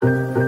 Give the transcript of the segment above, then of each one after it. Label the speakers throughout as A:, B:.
A: Música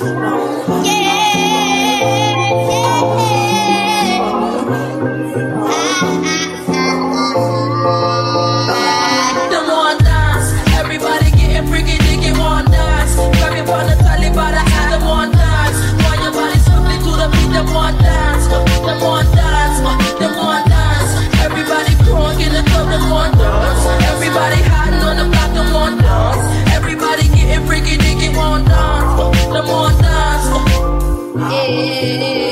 A: Christmas. yeah.